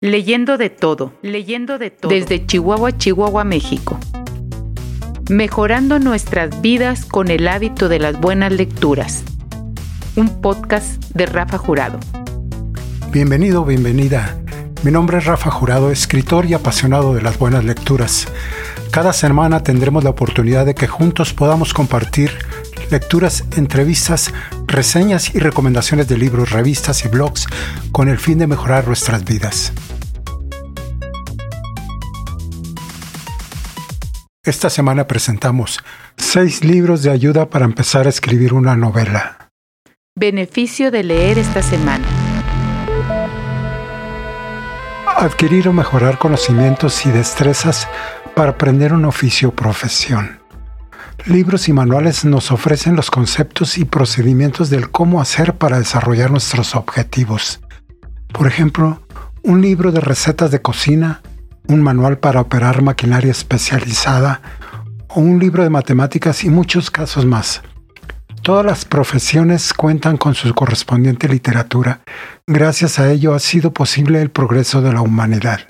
Leyendo de todo, leyendo de todo. Desde Chihuahua, Chihuahua, México. Mejorando nuestras vidas con el hábito de las buenas lecturas. Un podcast de Rafa Jurado. Bienvenido, bienvenida. Mi nombre es Rafa Jurado, escritor y apasionado de las buenas lecturas. Cada semana tendremos la oportunidad de que juntos podamos compartir lecturas, entrevistas, reseñas y recomendaciones de libros, revistas y blogs con el fin de mejorar nuestras vidas. Esta semana presentamos seis libros de ayuda para empezar a escribir una novela. Beneficio de leer esta semana. Adquirir o mejorar conocimientos y destrezas para aprender un oficio o profesión. Libros y manuales nos ofrecen los conceptos y procedimientos del cómo hacer para desarrollar nuestros objetivos. Por ejemplo, un libro de recetas de cocina un manual para operar maquinaria especializada o un libro de matemáticas y muchos casos más. Todas las profesiones cuentan con su correspondiente literatura. Gracias a ello ha sido posible el progreso de la humanidad.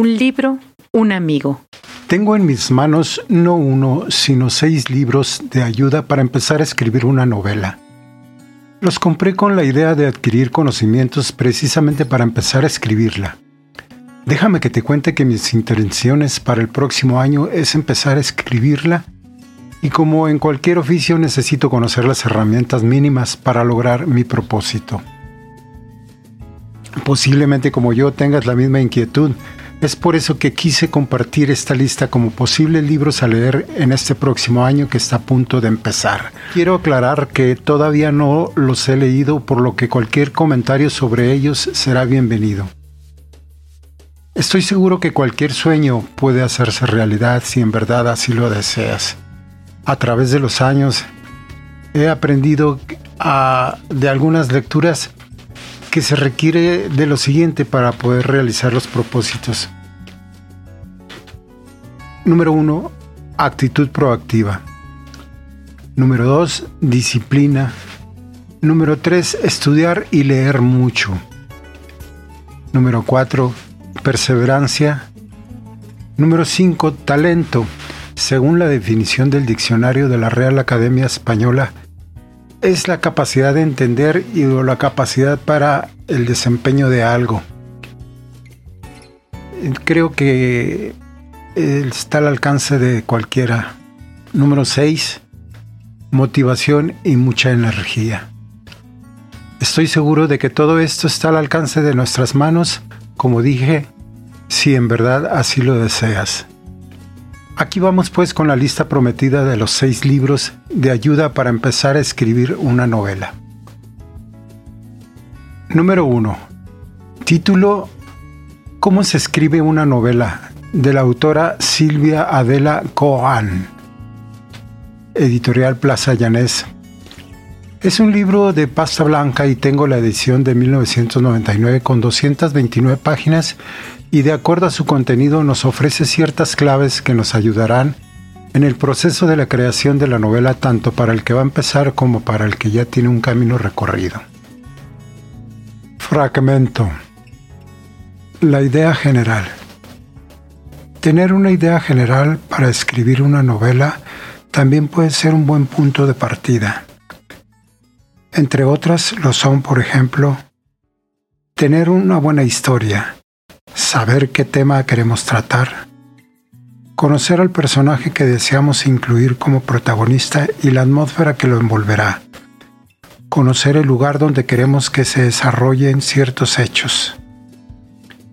Un libro, un amigo. Tengo en mis manos no uno, sino seis libros de ayuda para empezar a escribir una novela. Los compré con la idea de adquirir conocimientos precisamente para empezar a escribirla. Déjame que te cuente que mis intenciones para el próximo año es empezar a escribirla y como en cualquier oficio necesito conocer las herramientas mínimas para lograr mi propósito. Posiblemente como yo tengas la misma inquietud es por eso que quise compartir esta lista como posibles libros a leer en este próximo año que está a punto de empezar. Quiero aclarar que todavía no los he leído, por lo que cualquier comentario sobre ellos será bienvenido. Estoy seguro que cualquier sueño puede hacerse realidad si en verdad así lo deseas. A través de los años he aprendido de algunas lecturas que se requiere de lo siguiente para poder realizar los propósitos. Número uno, actitud proactiva. Número dos, disciplina. Número tres, estudiar y leer mucho. Número cuatro, perseverancia. Número cinco, talento. Según la definición del diccionario de la Real Academia Española, es la capacidad de entender y la capacidad para el desempeño de algo. Creo que está al alcance de cualquiera. Número 6. Motivación y mucha energía. Estoy seguro de que todo esto está al alcance de nuestras manos, como dije, si en verdad así lo deseas. Aquí vamos pues con la lista prometida de los seis libros de ayuda para empezar a escribir una novela. Número 1. Título ¿Cómo se escribe una novela? De la autora Silvia Adela Coan. Editorial Plaza Llanés. Es un libro de pasta blanca y tengo la edición de 1999 con 229 páginas y de acuerdo a su contenido nos ofrece ciertas claves que nos ayudarán en el proceso de la creación de la novela tanto para el que va a empezar como para el que ya tiene un camino recorrido. Fragmento. La idea general. Tener una idea general para escribir una novela también puede ser un buen punto de partida. Entre otras lo son, por ejemplo, tener una buena historia, saber qué tema queremos tratar, conocer al personaje que deseamos incluir como protagonista y la atmósfera que lo envolverá, conocer el lugar donde queremos que se desarrollen ciertos hechos,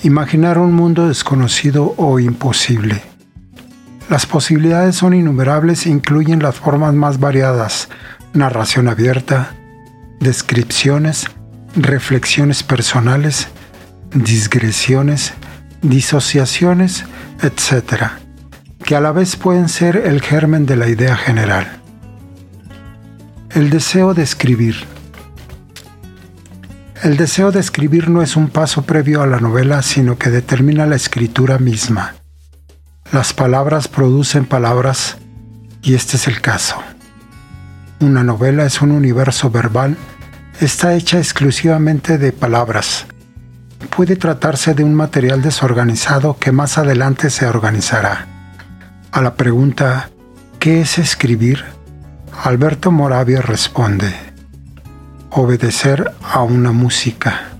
imaginar un mundo desconocido o imposible. Las posibilidades son innumerables e incluyen las formas más variadas, narración abierta, descripciones, reflexiones personales, digresiones, disociaciones, etc., que a la vez pueden ser el germen de la idea general. El deseo de escribir. El deseo de escribir no es un paso previo a la novela, sino que determina la escritura misma. Las palabras producen palabras y este es el caso. una novela es un universo verbal, está hecha exclusivamente de palabras. Puede tratarse de un material desorganizado que más adelante se organizará. A la pregunta ¿qué es escribir? Alberto Moravia responde, obedecer a una música,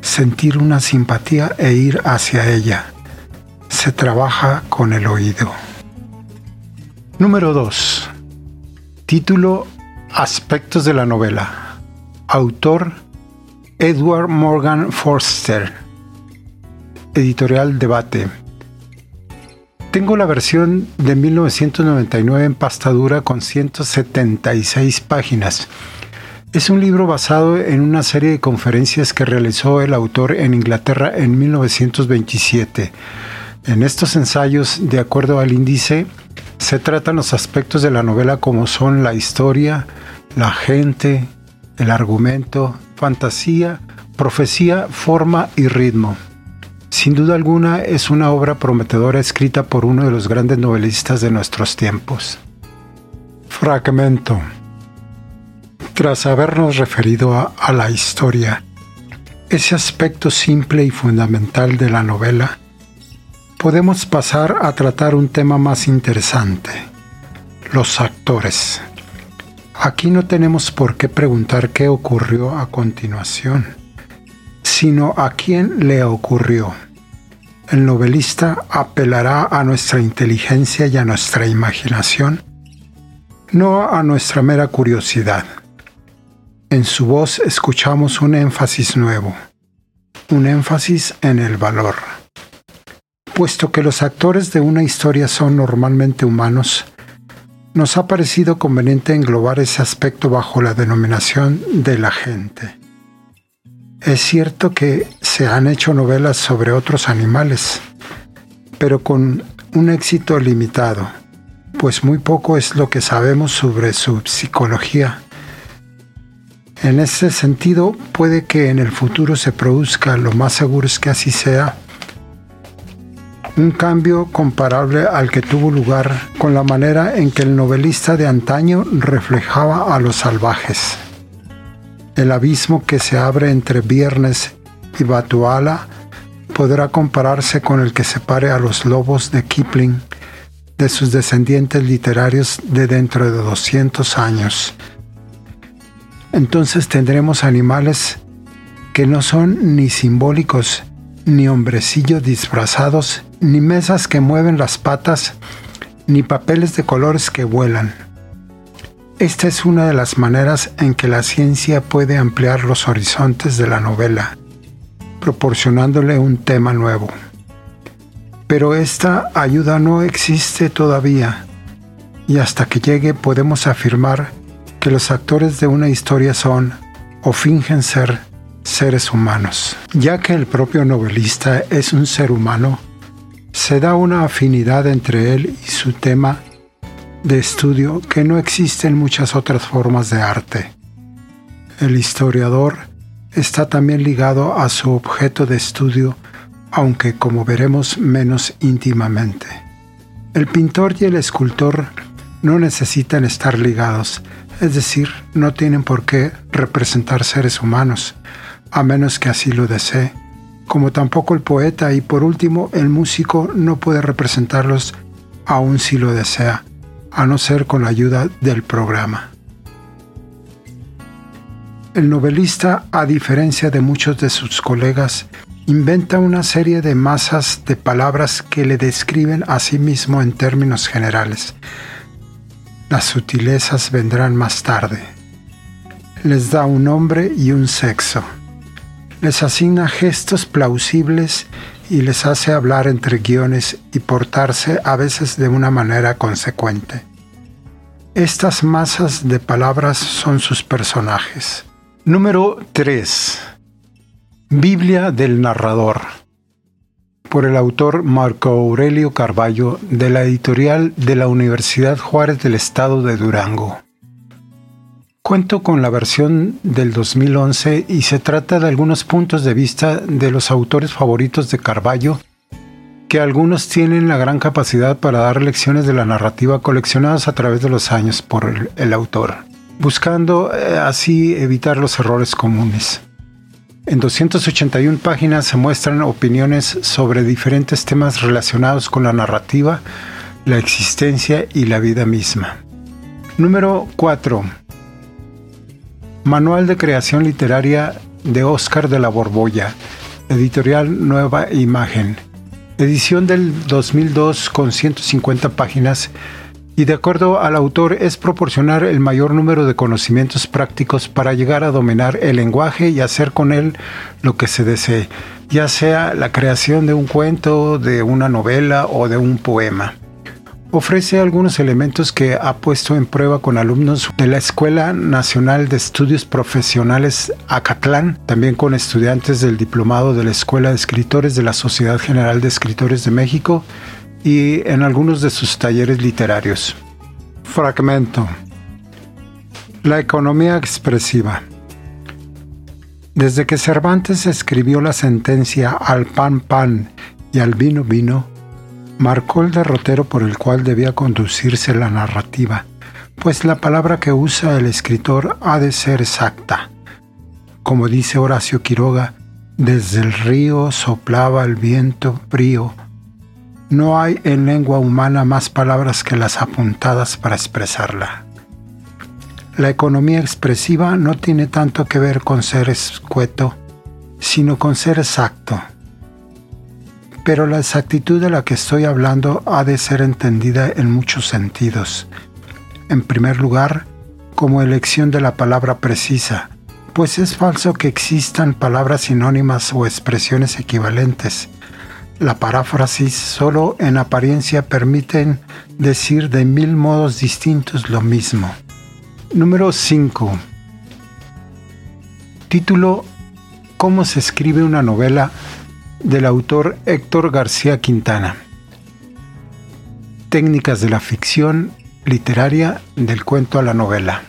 sentir una simpatía e ir hacia ella. Se trabaja con el oído. Número 2. Título Aspectos de la novela. Autor Edward Morgan Forster. Editorial Debate. Tengo la versión de 1999 en pasta dura con 176 páginas. Es un libro basado en una serie de conferencias que realizó el autor en Inglaterra en 1927. En estos ensayos, de acuerdo al índice, se tratan los aspectos de la novela como son la historia, la gente, el argumento, fantasía, profecía, forma y ritmo. Sin duda alguna es una obra prometedora escrita por uno de los grandes novelistas de nuestros tiempos. Fragmento. Tras habernos referido a, la historia, ese aspecto simple y fundamental de la novela, podemos pasar a tratar un tema más interesante, los actores. Aquí no tenemos por qué preguntar qué ocurrió a continuación, sino a quién le ocurrió el novelista apelará a nuestra inteligencia y a nuestra imaginación, no a nuestra mera curiosidad. En su voz escuchamos un énfasis nuevo, un énfasis en el valor. Puesto que los actores de una historia son normalmente humanos, nos ha parecido conveniente englobar ese aspecto bajo la denominación de la gente. Es cierto que se han hecho novelas sobre otros animales, pero con un éxito limitado, pues muy poco es lo que sabemos sobre su psicología. En ese sentido, puede que en el futuro se produzca, lo más seguro es que así sea, un cambio comparable al que tuvo lugar con la manera en que el novelista de antaño reflejaba a los salvajes. El abismo que se abre entre Viernes y Batuala podrá compararse con el que separe a los lobos de Kipling de sus descendientes literarios de dentro de 200 años. Entonces tendremos animales que no son ni simbólicos, ni hombrecillos disfrazados, ni mesas que mueven las patas, ni papeles de colores que vuelan. Esta es una de las maneras en que la ciencia puede ampliar los horizontes de la novela, proporcionándole un tema nuevo. Pero esta ayuda no existe todavía, y hasta que llegue podemos afirmar que los actores de una historia son o fingen ser seres humanos. Ya que el propio novelista es un ser humano, se da una afinidad entre él y su tema de estudio que no existen muchas otras formas de arte. El historiador está también ligado a su objeto de estudio, aunque como veremos menos íntimamente. El pintor y el escultor no necesitan estar ligados, es decir, no tienen por qué representar seres humanos, a menos que así lo desee, como tampoco el poeta y por último el músico no puede representarlos aun si lo desea, a no ser con la ayuda del programa. El novelista, a diferencia de muchos de sus colegas, inventa una serie de masas de palabras que le describen a sí mismo en términos generales. Las sutilezas vendrán más tarde. Les da un nombre y un sexo. Les asigna gestos plausibles y les hace hablar entre guiones y portarse a veces de una manera consecuente. Estas masas de palabras son sus personajes. Número 3. Biblia del narrador. Por el autor Marco Aurelio Carballo de la editorial de la Universidad Juárez del Estado de Durango. Cuento con la versión del 2011 y se trata de algunos puntos de vista de los autores favoritos de Carballo, que algunos tienen la gran capacidad para dar lecciones de la narrativa coleccionadas a través de los años por el, autor. buscando eh, así evitar los errores comunes. En 281 páginas se muestran opiniones sobre diferentes temas relacionados con la narrativa, la existencia y la vida misma. Número 4. Manual de Creación Literaria de Óscar de la Borbolla, editorial Nueva Imagen, edición del 2002 con 150 páginas y de acuerdo al autor es proporcionar el mayor número de conocimientos prácticos para llegar a dominar el lenguaje y hacer con él lo que se desee, ya sea la creación de un cuento, de una novela o de un poema. Ofrece algunos elementos que ha puesto en prueba con alumnos de la Escuela Nacional de Estudios Profesionales Acatlán, también con estudiantes del Diplomado de la Escuela de Escritores de la Sociedad General de Escritores de México y en algunos de sus talleres literarios. Fragmento. La economía expresiva. Desde que Cervantes escribió la sentencia al pan pan y al vino vino, marcó el derrotero por el cual debía conducirse la narrativa, pues la palabra que usa el escritor ha de ser exacta. Como dice Horacio Quiroga, desde el río soplaba el viento frío, no hay en lengua humana más palabras que las apuntadas para expresarla. La economía expresiva no tiene tanto que ver con ser escueto, sino con ser exacto. Pero la exactitud de la que estoy hablando ha de ser entendida en muchos sentidos. En primer lugar, como elección de la palabra precisa, pues es falso que existan palabras sinónimas o expresiones equivalentes la paráfrasis solo en apariencia permiten decir de mil modos distintos lo mismo. Número 5. Título ¿Cómo se escribe una novela? del autor Héctor García Quintana. Técnicas de la ficción literaria del cuento a la novela.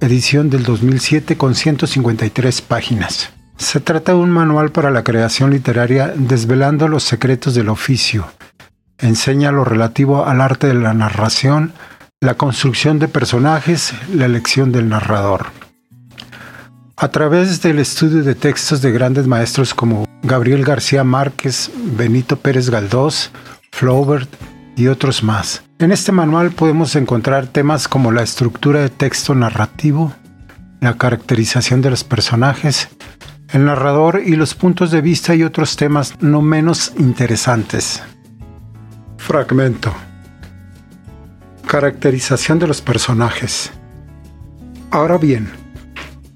Edición del 2007 con 153 páginas. Se trata de un manual para la creación literaria desvelando los secretos del oficio. Enseña lo relativo al arte de la narración, la construcción de personajes, la elección del narrador. A través del estudio de textos de grandes maestros como Gabriel García Márquez, Benito Pérez Galdós, Flaubert y otros más. En este manual podemos encontrar temas como la estructura de texto narrativo, la caracterización de los personajes, el narrador y los puntos de vista y otros temas no menos interesantes. Fragmento. Caracterización de los personajes. Ahora bien,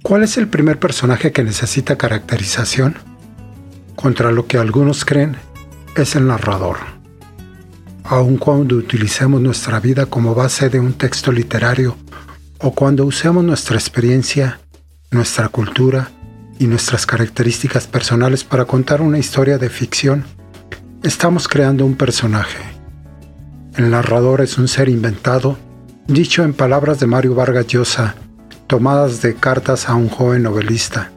¿cuál es el primer personaje que necesita caracterización? Contra lo que algunos creen, es el narrador. Aun cuando utilicemos nuestra vida como base de un texto literario o cuando usemos nuestra experiencia, nuestra cultura, y nuestras características personales para contar una historia de ficción, estamos creando un personaje. El narrador es un ser inventado, dicho en palabras de Mario Vargas Llosa, tomadas de cartas a un joven novelista.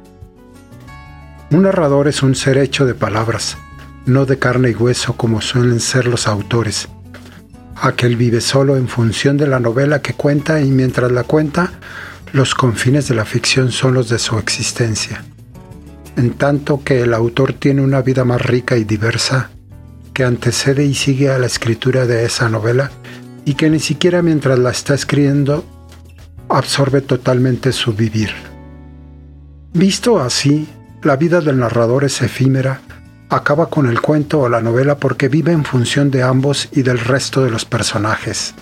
Un narrador es un ser hecho de palabras, no de carne y hueso como suelen ser los autores. Aquel vive solo en función de la novela que cuenta y mientras la cuenta, los confines de la ficción son los de su existencia, en tanto que el autor tiene una vida más rica y diversa que antecede y sigue a la escritura de esa novela y que ni siquiera mientras la está escribiendo absorbe totalmente su vivir. Visto así, la vida del narrador es efímera, acaba con el cuento o la novela porque vive en función de ambos y del resto de los personajes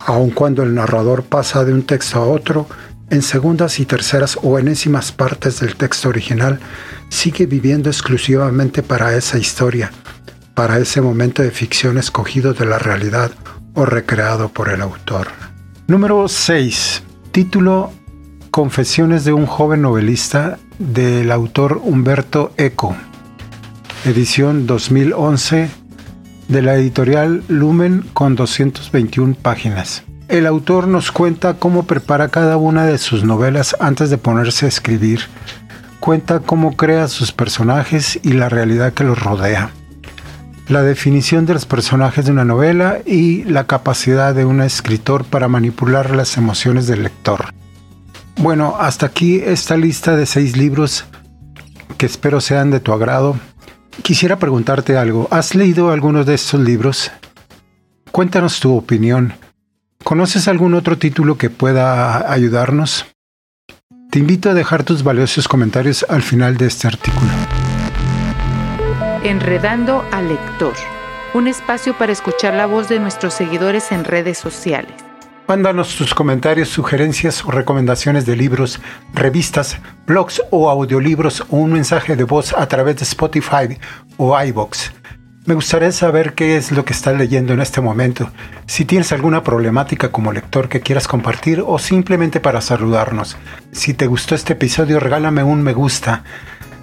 aun cuando el narrador pasa de un texto a otro, en segundas y terceras o enésimas partes del texto original, sigue viviendo exclusivamente para esa historia, para ese momento de ficción escogido de la realidad o recreado por el autor. Número 6. Título Confesiones de un joven novelista del autor Humberto Eco. Edición 2011 de la editorial Lumen con 221 páginas. El autor nos cuenta cómo prepara cada una de sus novelas antes de ponerse a escribir. Cuenta cómo crea sus personajes y la realidad que los rodea. la definición de los personajes de una novela y la capacidad de un escritor para manipular las emociones del lector. Bueno, hasta aquí esta lista de seis libros que espero sean de tu agrado. Quisiera preguntarte algo. ¿Has leído algunos de estos libros? Cuéntanos tu opinión. ¿Conoces algún otro título que pueda ayudarnos? Te invito a dejar tus valiosos comentarios al final de este artículo. Enredando al lector, un espacio para escuchar la voz de nuestros seguidores en redes sociales. Mándanos tus comentarios, sugerencias o recomendaciones de libros, revistas, blogs o audiolibros o un mensaje de voz a través de Spotify o iBox. Me gustaría saber qué es lo que estás leyendo en este momento, si tienes alguna problemática como lector que quieras compartir o simplemente para saludarnos. Si te gustó este episodio, regálame un me gusta.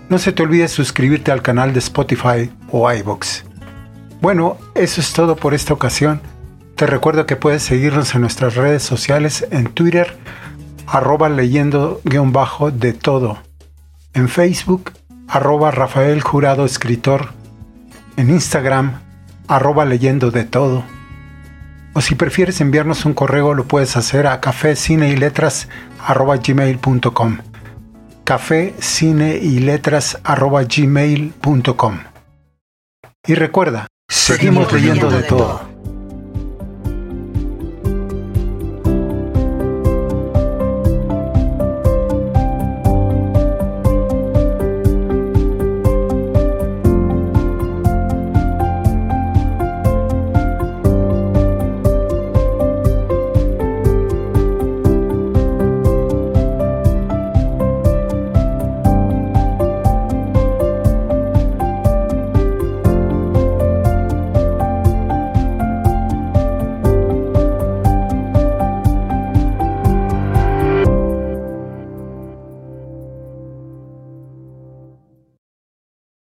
No se te olvide suscribirte al canal de Spotify o iBox. Bueno, eso es todo por esta ocasión. Te recuerdo que puedes seguirnos en nuestras redes sociales en Twitter, arroba leyendo guion bajo de todo. En Facebook, arroba Rafael Jurado Escritor en Instagram, arroba leyendo de todo. O si prefieres enviarnos un correo, lo puedes hacer a café, cine y letras arroba gmail.com. Café, cine y letras arroba gmail.com. Y recuerda, seguimos, leyendo, de todo.